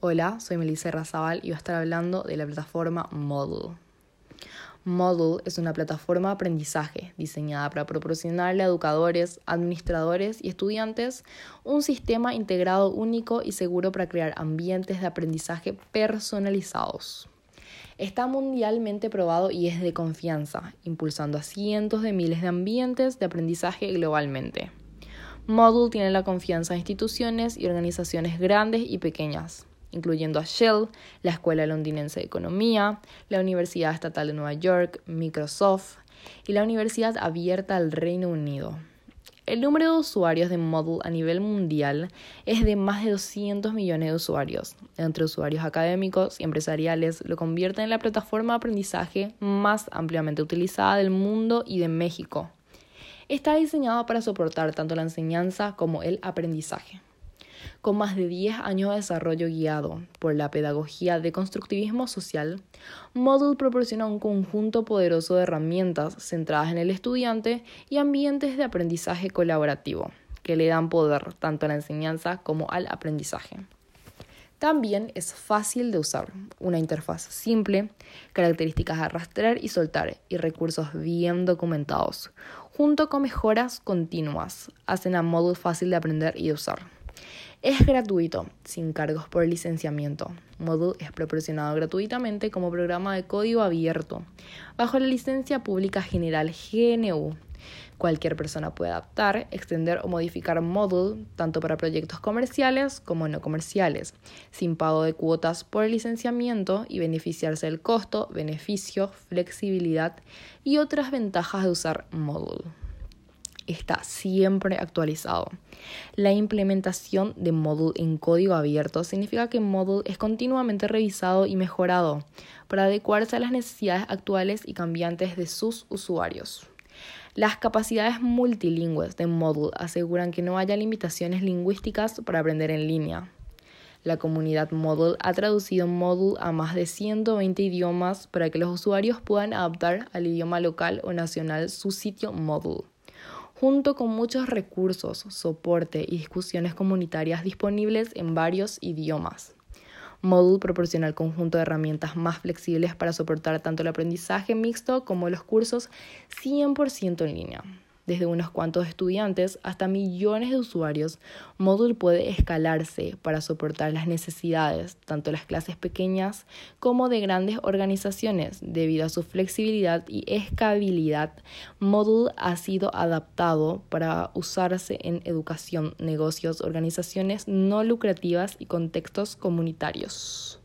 Hola, soy Melissa Razabal y voy a estar hablando de la plataforma Model. Model es una plataforma de aprendizaje diseñada para proporcionarle a educadores, administradores y estudiantes un sistema integrado único y seguro para crear ambientes de aprendizaje personalizados. Está mundialmente probado y es de confianza, impulsando a cientos de miles de ambientes de aprendizaje globalmente. Model tiene la confianza de instituciones y organizaciones grandes y pequeñas, incluyendo a Shell, la Escuela Londinense de Economía, la Universidad Estatal de Nueva York, Microsoft y la Universidad Abierta del Reino Unido. El número de usuarios de Model a nivel mundial es de más de 200 millones de usuarios. Entre usuarios académicos y empresariales lo convierte en la plataforma de aprendizaje más ampliamente utilizada del mundo y de México. Está diseñado para soportar tanto la enseñanza como el aprendizaje con más de 10 años de desarrollo guiado por la pedagogía de constructivismo social, Model proporciona un conjunto poderoso de herramientas centradas en el estudiante y ambientes de aprendizaje colaborativo, que le dan poder tanto a la enseñanza como al aprendizaje. También es fácil de usar, una interfaz simple, características a arrastrar y soltar y recursos bien documentados, junto con mejoras continuas, hacen a Model fácil de aprender y de usar. Es gratuito, sin cargos por licenciamiento. Module es proporcionado gratuitamente como programa de código abierto, bajo la licencia pública general GNU. Cualquier persona puede adaptar, extender o modificar Module tanto para proyectos comerciales como no comerciales, sin pago de cuotas por licenciamiento y beneficiarse del costo, beneficio, flexibilidad y otras ventajas de usar Module está siempre actualizado. La implementación de Module en código abierto significa que Module es continuamente revisado y mejorado para adecuarse a las necesidades actuales y cambiantes de sus usuarios. Las capacidades multilingües de Module aseguran que no haya limitaciones lingüísticas para aprender en línea. La comunidad Module ha traducido Module a más de 120 idiomas para que los usuarios puedan adaptar al idioma local o nacional su sitio Module junto con muchos recursos, soporte y discusiones comunitarias disponibles en varios idiomas. Module proporciona el conjunto de herramientas más flexibles para soportar tanto el aprendizaje mixto como los cursos 100% en línea desde unos cuantos estudiantes hasta millones de usuarios, Moodle puede escalarse para soportar las necesidades tanto de las clases pequeñas como de grandes organizaciones. Debido a su flexibilidad y escalabilidad, Moodle ha sido adaptado para usarse en educación, negocios, organizaciones no lucrativas y contextos comunitarios.